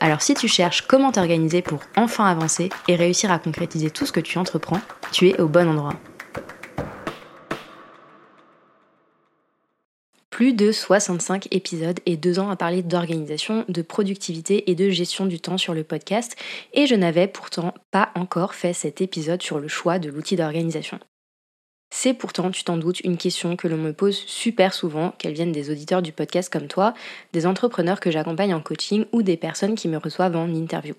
Alors si tu cherches comment t'organiser pour enfin avancer et réussir à concrétiser tout ce que tu entreprends, tu es au bon endroit. Plus de 65 épisodes et deux ans à parler d'organisation, de productivité et de gestion du temps sur le podcast, et je n'avais pourtant pas encore fait cet épisode sur le choix de l'outil d'organisation. C'est pourtant, tu t'en doutes, une question que l'on me pose super souvent, qu'elle vienne des auditeurs du podcast comme toi, des entrepreneurs que j'accompagne en coaching ou des personnes qui me reçoivent en interview.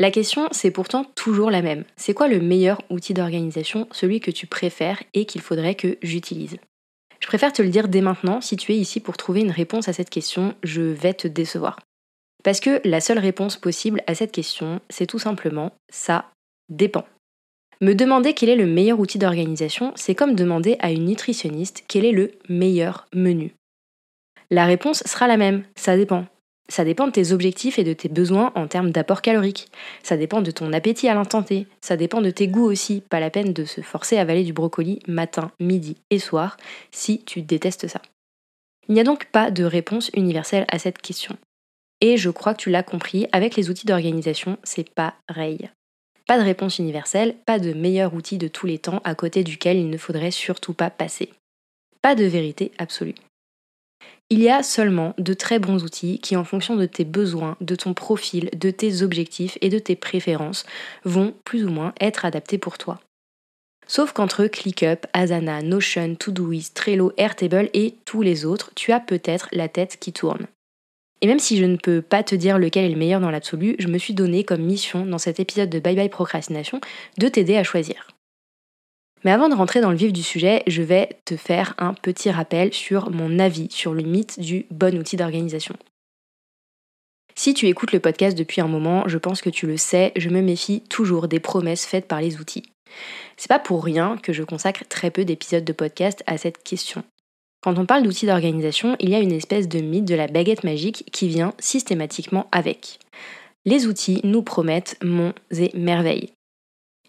La question, c'est pourtant toujours la même. C'est quoi le meilleur outil d'organisation, celui que tu préfères et qu'il faudrait que j'utilise? Je préfère te le dire dès maintenant, si tu es ici pour trouver une réponse à cette question, je vais te décevoir. Parce que la seule réponse possible à cette question, c'est tout simplement ça dépend. Me demander quel est le meilleur outil d'organisation, c'est comme demander à une nutritionniste quel est le meilleur menu. La réponse sera la même, ça dépend. Ça dépend de tes objectifs et de tes besoins en termes d'apport calorique. Ça dépend de ton appétit à l'instant. Ça dépend de tes goûts aussi. Pas la peine de se forcer à avaler du brocoli matin, midi et soir si tu détestes ça. Il n'y a donc pas de réponse universelle à cette question. Et je crois que tu l'as compris, avec les outils d'organisation, c'est pareil. Pas de réponse universelle, pas de meilleur outil de tous les temps à côté duquel il ne faudrait surtout pas passer. Pas de vérité absolue. Il y a seulement de très bons outils qui, en fonction de tes besoins, de ton profil, de tes objectifs et de tes préférences, vont plus ou moins être adaptés pour toi. Sauf qu'entre ClickUp, Asana, Notion, Todoist, Trello, Airtable et tous les autres, tu as peut-être la tête qui tourne. Et même si je ne peux pas te dire lequel est le meilleur dans l'absolu, je me suis donné comme mission dans cet épisode de Bye Bye Procrastination de t'aider à choisir. Mais avant de rentrer dans le vif du sujet, je vais te faire un petit rappel sur mon avis sur le mythe du bon outil d'organisation. Si tu écoutes le podcast depuis un moment, je pense que tu le sais, je me méfie toujours des promesses faites par les outils. C'est pas pour rien que je consacre très peu d'épisodes de podcast à cette question. Quand on parle d'outils d'organisation, il y a une espèce de mythe de la baguette magique qui vient systématiquement avec. Les outils nous promettent monts et merveilles.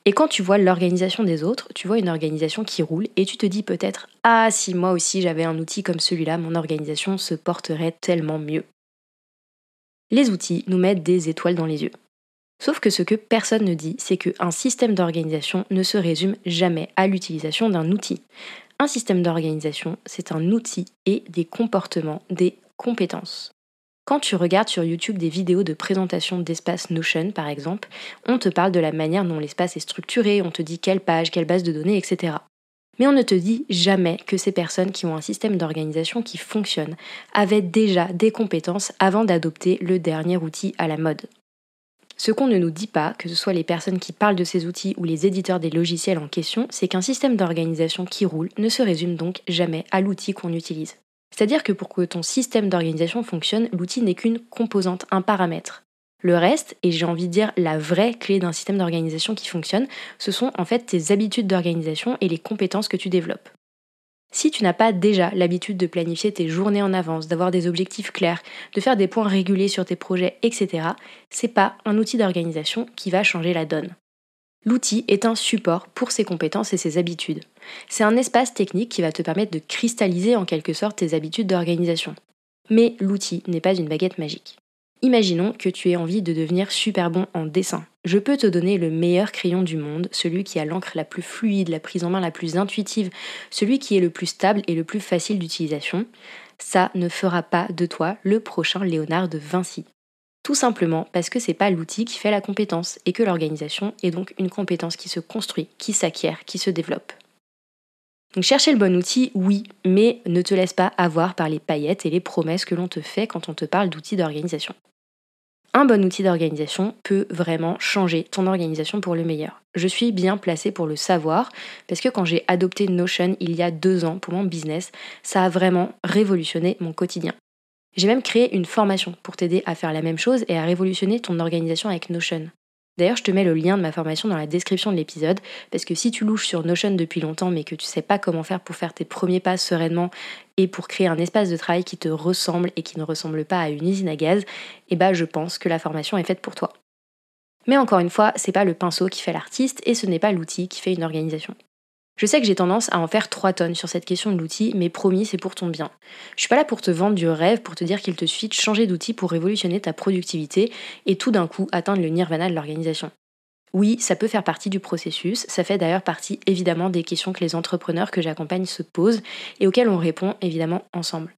Et quand tu vois l'organisation des autres, tu vois une organisation qui roule et tu te dis peut-être Ah, si moi aussi j'avais un outil comme celui-là, mon organisation se porterait tellement mieux. Les outils nous mettent des étoiles dans les yeux. Sauf que ce que personne ne dit, c'est qu'un système d'organisation ne se résume jamais à l'utilisation d'un outil. Un système d'organisation, c'est un outil et des comportements, des compétences. Quand tu regardes sur YouTube des vidéos de présentation d'espace Notion, par exemple, on te parle de la manière dont l'espace est structuré, on te dit quelle page, quelle base de données, etc. Mais on ne te dit jamais que ces personnes qui ont un système d'organisation qui fonctionne avaient déjà des compétences avant d'adopter le dernier outil à la mode. Ce qu'on ne nous dit pas, que ce soit les personnes qui parlent de ces outils ou les éditeurs des logiciels en question, c'est qu'un système d'organisation qui roule ne se résume donc jamais à l'outil qu'on utilise. C'est-à-dire que pour que ton système d'organisation fonctionne, l'outil n'est qu'une composante, un paramètre. Le reste, et j'ai envie de dire la vraie clé d'un système d'organisation qui fonctionne, ce sont en fait tes habitudes d'organisation et les compétences que tu développes. Si tu n'as pas déjà l'habitude de planifier tes journées en avance, d'avoir des objectifs clairs, de faire des points réguliers sur tes projets, etc., c'est pas un outil d'organisation qui va changer la donne. L'outil est un support pour ses compétences et ses habitudes. C'est un espace technique qui va te permettre de cristalliser en quelque sorte tes habitudes d'organisation. Mais l'outil n'est pas une baguette magique. Imaginons que tu aies envie de devenir super bon en dessin. Je peux te donner le meilleur crayon du monde, celui qui a l'encre la plus fluide, la prise en main la plus intuitive, celui qui est le plus stable et le plus facile d'utilisation. Ça ne fera pas de toi le prochain Léonard de Vinci. Tout simplement parce que c'est pas l'outil qui fait la compétence et que l'organisation est donc une compétence qui se construit, qui s'acquiert, qui se développe. Donc chercher le bon outil, oui, mais ne te laisse pas avoir par les paillettes et les promesses que l'on te fait quand on te parle d'outils d'organisation un bon outil d'organisation peut vraiment changer ton organisation pour le meilleur. Je suis bien placée pour le savoir parce que quand j'ai adopté Notion il y a deux ans pour mon business, ça a vraiment révolutionné mon quotidien. J'ai même créé une formation pour t'aider à faire la même chose et à révolutionner ton organisation avec Notion. D'ailleurs, je te mets le lien de ma formation dans la description de l'épisode, parce que si tu louches sur Notion depuis longtemps mais que tu sais pas comment faire pour faire tes premiers pas sereinement et pour créer un espace de travail qui te ressemble et qui ne ressemble pas à une usine à gaz, eh ben je pense que la formation est faite pour toi. Mais encore une fois, c'est pas le pinceau qui fait l'artiste et ce n'est pas l'outil qui fait une organisation. Je sais que j'ai tendance à en faire 3 tonnes sur cette question de l'outil, mais promis, c'est pour ton bien. Je suis pas là pour te vendre du rêve, pour te dire qu'il te suffit de changer d'outil pour révolutionner ta productivité et tout d'un coup atteindre le nirvana de l'organisation. Oui, ça peut faire partie du processus, ça fait d'ailleurs partie évidemment des questions que les entrepreneurs que j'accompagne se posent et auxquelles on répond évidemment ensemble.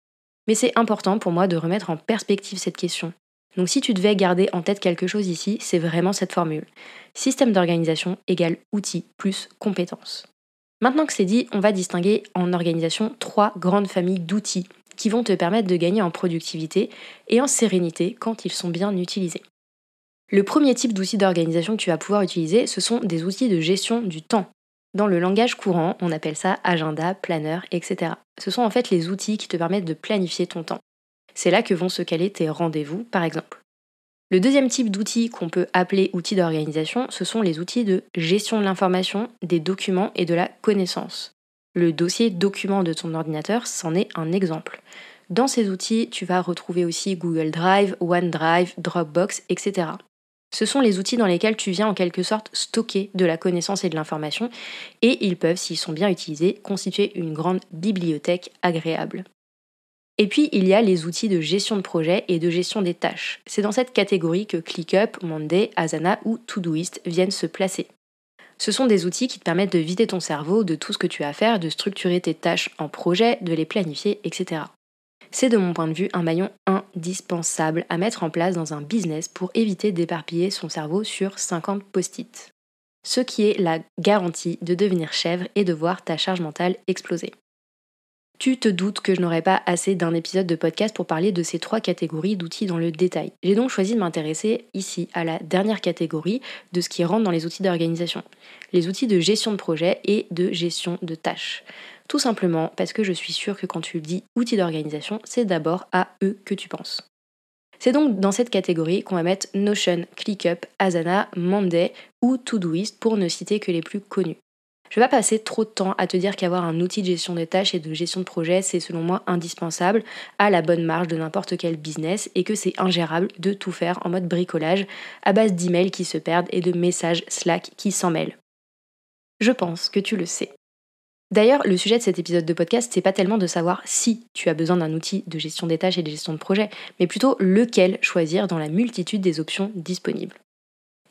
Mais c'est important pour moi de remettre en perspective cette question. Donc si tu devais garder en tête quelque chose ici, c'est vraiment cette formule. Système d'organisation égale outil plus compétences. Maintenant que c'est dit, on va distinguer en organisation trois grandes familles d'outils qui vont te permettre de gagner en productivité et en sérénité quand ils sont bien utilisés. Le premier type d'outils d'organisation que tu vas pouvoir utiliser, ce sont des outils de gestion du temps. Dans le langage courant, on appelle ça agenda, planeur, etc. Ce sont en fait les outils qui te permettent de planifier ton temps. C'est là que vont se caler tes rendez-vous, par exemple. Le deuxième type d'outils qu'on peut appeler outils d'organisation, ce sont les outils de gestion de l'information, des documents et de la connaissance. Le dossier document de ton ordinateur, c'en est un exemple. Dans ces outils, tu vas retrouver aussi Google Drive, OneDrive, Dropbox, etc. Ce sont les outils dans lesquels tu viens en quelque sorte stocker de la connaissance et de l'information, et ils peuvent, s'ils sont bien utilisés, constituer une grande bibliothèque agréable. Et puis, il y a les outils de gestion de projet et de gestion des tâches. C'est dans cette catégorie que ClickUp, Monday, Asana ou Todoist viennent se placer. Ce sont des outils qui te permettent de vider ton cerveau de tout ce que tu as à faire, de structurer tes tâches en projet, de les planifier, etc. C'est de mon point de vue un maillon indispensable à mettre en place dans un business pour éviter d'éparpiller son cerveau sur 50 post-it. Ce qui est la garantie de devenir chèvre et de voir ta charge mentale exploser. Tu te doutes que je n'aurai pas assez d'un épisode de podcast pour parler de ces trois catégories d'outils dans le détail. J'ai donc choisi de m'intéresser ici à la dernière catégorie de ce qui rentre dans les outils d'organisation, les outils de gestion de projet et de gestion de tâches. Tout simplement parce que je suis sûre que quand tu dis outils d'organisation, c'est d'abord à eux que tu penses. C'est donc dans cette catégorie qu'on va mettre Notion, ClickUp, Asana, Monday ou Todoist pour ne citer que les plus connus. Je vais pas passer trop de temps à te dire qu'avoir un outil de gestion des tâches et de gestion de projet, c'est selon moi indispensable à la bonne marge de n'importe quel business et que c'est ingérable de tout faire en mode bricolage à base d'emails qui se perdent et de messages Slack qui s'en mêlent. Je pense que tu le sais. D'ailleurs, le sujet de cet épisode de podcast, c'est pas tellement de savoir si tu as besoin d'un outil de gestion des tâches et de gestion de projet, mais plutôt lequel choisir dans la multitude des options disponibles.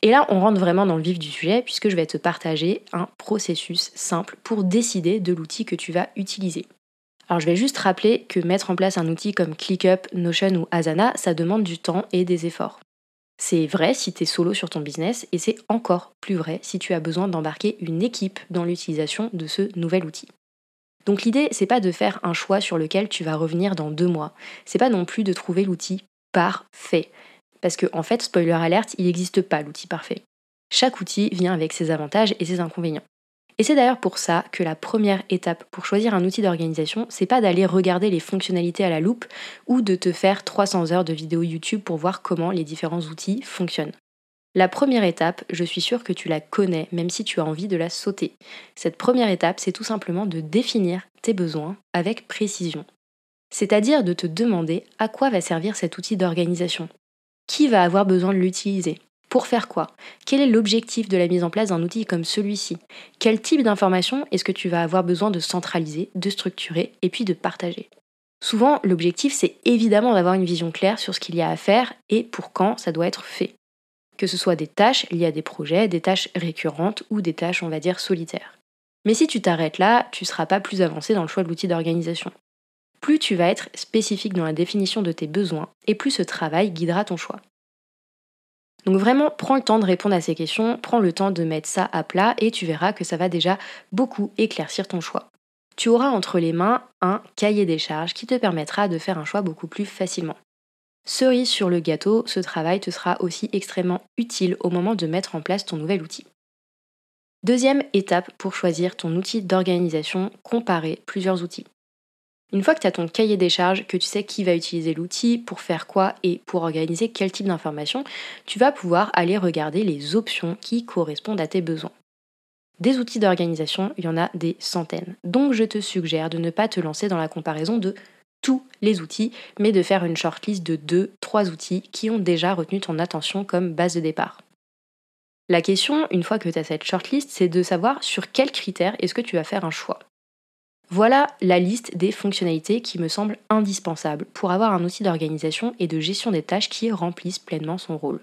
Et là, on rentre vraiment dans le vif du sujet puisque je vais te partager un processus simple pour décider de l'outil que tu vas utiliser. Alors je vais juste rappeler que mettre en place un outil comme ClickUp, Notion ou Asana, ça demande du temps et des efforts. C'est vrai si tu es solo sur ton business et c'est encore plus vrai si tu as besoin d'embarquer une équipe dans l'utilisation de ce nouvel outil. Donc l'idée, c'est pas de faire un choix sur lequel tu vas revenir dans deux mois. C'est pas non plus de trouver l'outil parfait. Parce que, en fait, spoiler alerte, il n'existe pas l'outil parfait. Chaque outil vient avec ses avantages et ses inconvénients. Et c'est d'ailleurs pour ça que la première étape pour choisir un outil d'organisation, c'est pas d'aller regarder les fonctionnalités à la loupe ou de te faire 300 heures de vidéos YouTube pour voir comment les différents outils fonctionnent. La première étape, je suis sûre que tu la connais, même si tu as envie de la sauter. Cette première étape, c'est tout simplement de définir tes besoins avec précision. C'est-à-dire de te demander à quoi va servir cet outil d'organisation. Qui va avoir besoin de l'utiliser? Pour faire quoi? Quel est l'objectif de la mise en place d'un outil comme celui-ci? Quel type d'informations est-ce que tu vas avoir besoin de centraliser, de structurer et puis de partager? Souvent, l'objectif, c'est évidemment d'avoir une vision claire sur ce qu'il y a à faire et pour quand ça doit être fait. Que ce soit des tâches liées à des projets, des tâches récurrentes ou des tâches, on va dire, solitaires. Mais si tu t'arrêtes là, tu ne seras pas plus avancé dans le choix de l'outil d'organisation plus tu vas être spécifique dans la définition de tes besoins et plus ce travail guidera ton choix. Donc vraiment, prends le temps de répondre à ces questions, prends le temps de mettre ça à plat et tu verras que ça va déjà beaucoup éclaircir ton choix. Tu auras entre les mains un cahier des charges qui te permettra de faire un choix beaucoup plus facilement. Cerise sur le gâteau, ce travail te sera aussi extrêmement utile au moment de mettre en place ton nouvel outil. Deuxième étape pour choisir ton outil d'organisation, comparer plusieurs outils. Une fois que tu as ton cahier des charges, que tu sais qui va utiliser l'outil, pour faire quoi et pour organiser quel type d'information, tu vas pouvoir aller regarder les options qui correspondent à tes besoins. Des outils d'organisation, il y en a des centaines. Donc je te suggère de ne pas te lancer dans la comparaison de tous les outils, mais de faire une shortlist de 2-3 outils qui ont déjà retenu ton attention comme base de départ. La question, une fois que tu as cette shortlist, c'est de savoir sur quels critères est-ce que tu vas faire un choix. Voilà la liste des fonctionnalités qui me semblent indispensables pour avoir un outil d'organisation et de gestion des tâches qui remplissent pleinement son rôle.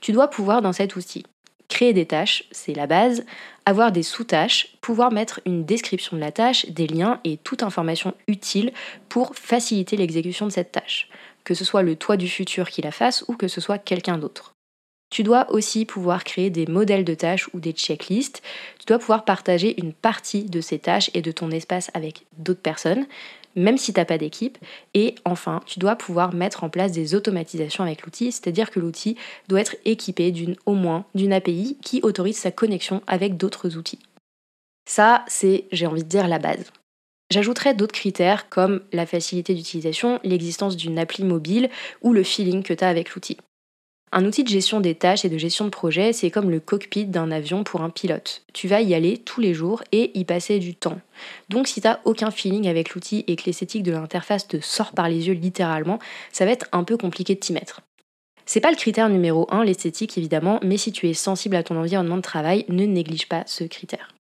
Tu dois pouvoir dans cet outil créer des tâches, c'est la base, avoir des sous-tâches, pouvoir mettre une description de la tâche, des liens et toute information utile pour faciliter l'exécution de cette tâche, que ce soit le toi du futur qui la fasse ou que ce soit quelqu'un d'autre. Tu dois aussi pouvoir créer des modèles de tâches ou des checklists. Tu dois pouvoir partager une partie de ces tâches et de ton espace avec d'autres personnes, même si tu n'as pas d'équipe. Et enfin, tu dois pouvoir mettre en place des automatisations avec l'outil, c'est-à-dire que l'outil doit être équipé d'une au moins d'une API qui autorise sa connexion avec d'autres outils. Ça, c'est, j'ai envie de dire, la base. J'ajouterai d'autres critères comme la facilité d'utilisation, l'existence d'une appli mobile ou le feeling que tu as avec l'outil. Un outil de gestion des tâches et de gestion de projet, c'est comme le cockpit d'un avion pour un pilote. Tu vas y aller tous les jours et y passer du temps. Donc si tu n'as aucun feeling avec l'outil et que l'esthétique de l'interface te sort par les yeux littéralement, ça va être un peu compliqué de t'y mettre. C'est pas le critère numéro 1, l'esthétique évidemment, mais si tu es sensible à ton environnement de travail, ne néglige pas ce critère.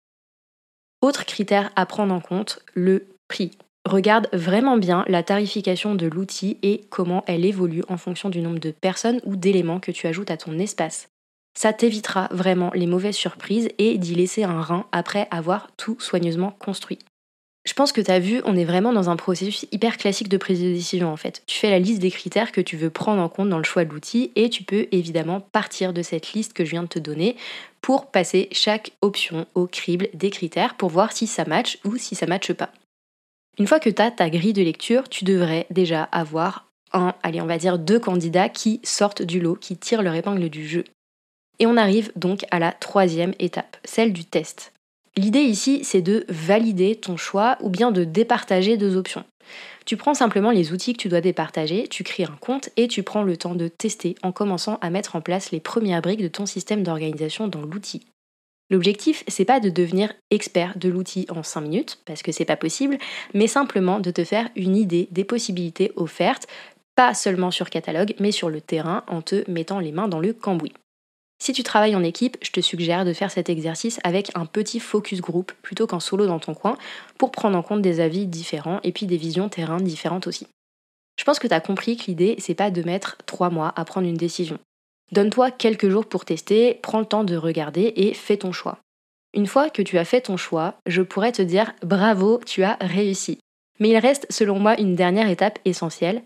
Autre critère à prendre en compte, le prix. Regarde vraiment bien la tarification de l'outil et comment elle évolue en fonction du nombre de personnes ou d'éléments que tu ajoutes à ton espace. Ça t'évitera vraiment les mauvaises surprises et d'y laisser un rein après avoir tout soigneusement construit. Je pense que tu as vu, on est vraiment dans un processus hyper classique de prise de décision en fait. Tu fais la liste des critères que tu veux prendre en compte dans le choix de l'outil et tu peux évidemment partir de cette liste que je viens de te donner pour passer chaque option au crible des critères pour voir si ça match ou si ça matche pas. Une fois que tu as ta grille de lecture, tu devrais déjà avoir un, allez, on va dire deux candidats qui sortent du lot, qui tirent leur épingle du jeu. Et on arrive donc à la troisième étape, celle du test. L'idée ici, c'est de valider ton choix ou bien de départager deux options. Tu prends simplement les outils que tu dois départager, tu crées un compte et tu prends le temps de tester en commençant à mettre en place les premières briques de ton système d'organisation dans l'outil. L'objectif, c'est pas de devenir expert de l'outil en 5 minutes, parce que c'est pas possible, mais simplement de te faire une idée des possibilités offertes, pas seulement sur catalogue, mais sur le terrain en te mettant les mains dans le cambouis. Si tu travailles en équipe, je te suggère de faire cet exercice avec un petit focus group plutôt qu'en solo dans ton coin pour prendre en compte des avis différents et puis des visions terrain différentes aussi. Je pense que tu as compris que l'idée, c'est pas de mettre 3 mois à prendre une décision. Donne-toi quelques jours pour tester, prends le temps de regarder et fais ton choix. Une fois que tu as fait ton choix, je pourrais te dire bravo, tu as réussi. Mais il reste selon moi une dernière étape essentielle,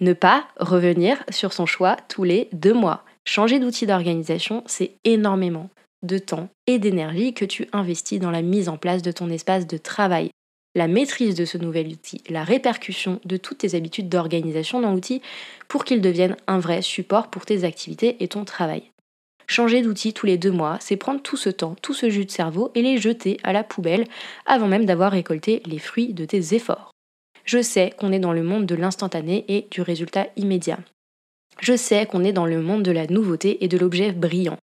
ne pas revenir sur son choix tous les deux mois. Changer d'outil d'organisation, c'est énormément de temps et d'énergie que tu investis dans la mise en place de ton espace de travail, la maîtrise de ce nouvel outil, la répercussion de toutes tes habitudes d'organisation dans l'outil pour qu'il devienne un vrai support pour tes activités et ton travail. Changer d'outil tous les deux mois, c'est prendre tout ce temps, tout ce jus de cerveau et les jeter à la poubelle avant même d'avoir récolté les fruits de tes efforts. Je sais qu'on est dans le monde de l'instantané et du résultat immédiat. Je sais qu'on est dans le monde de la nouveauté et de l'objet brillant.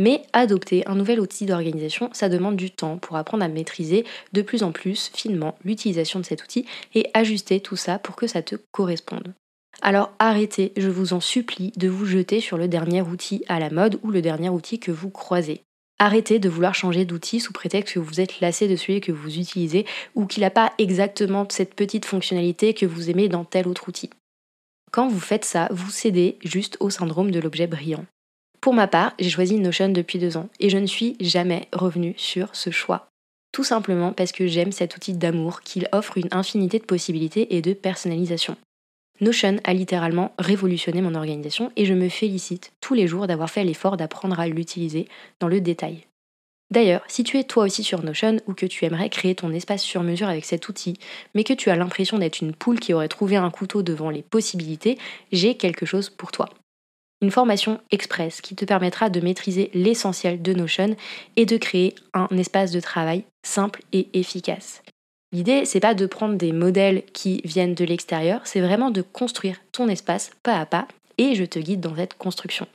Mais adopter un nouvel outil d'organisation, ça demande du temps pour apprendre à maîtriser de plus en plus finement l'utilisation de cet outil et ajuster tout ça pour que ça te corresponde. Alors arrêtez, je vous en supplie, de vous jeter sur le dernier outil à la mode ou le dernier outil que vous croisez. Arrêtez de vouloir changer d'outil sous prétexte que vous êtes lassé de celui que vous utilisez ou qu'il n'a pas exactement cette petite fonctionnalité que vous aimez dans tel autre outil. Quand vous faites ça, vous cédez juste au syndrome de l'objet brillant. Pour ma part, j'ai choisi Notion depuis deux ans et je ne suis jamais revenue sur ce choix. Tout simplement parce que j'aime cet outil d'amour qu'il offre une infinité de possibilités et de personnalisation. Notion a littéralement révolutionné mon organisation et je me félicite tous les jours d'avoir fait l'effort d'apprendre à l'utiliser dans le détail. D'ailleurs, si tu es toi aussi sur Notion ou que tu aimerais créer ton espace sur mesure avec cet outil, mais que tu as l'impression d'être une poule qui aurait trouvé un couteau devant les possibilités, j'ai quelque chose pour toi une formation express qui te permettra de maîtriser l'essentiel de Notion et de créer un espace de travail simple et efficace. L'idée, c'est pas de prendre des modèles qui viennent de l'extérieur, c'est vraiment de construire ton espace pas à pas et je te guide dans cette construction.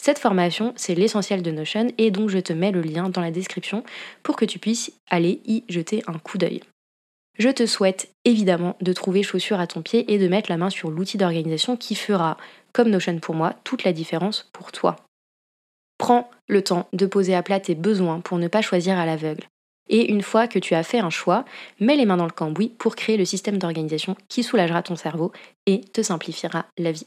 Cette formation, c'est l'essentiel de Notion et donc je te mets le lien dans la description pour que tu puisses aller y jeter un coup d'œil. Je te souhaite évidemment de trouver chaussure à ton pied et de mettre la main sur l'outil d'organisation qui fera, comme Notion pour moi, toute la différence pour toi. Prends le temps de poser à plat tes besoins pour ne pas choisir à l'aveugle. Et une fois que tu as fait un choix, mets les mains dans le cambouis pour créer le système d'organisation qui soulagera ton cerveau et te simplifiera la vie.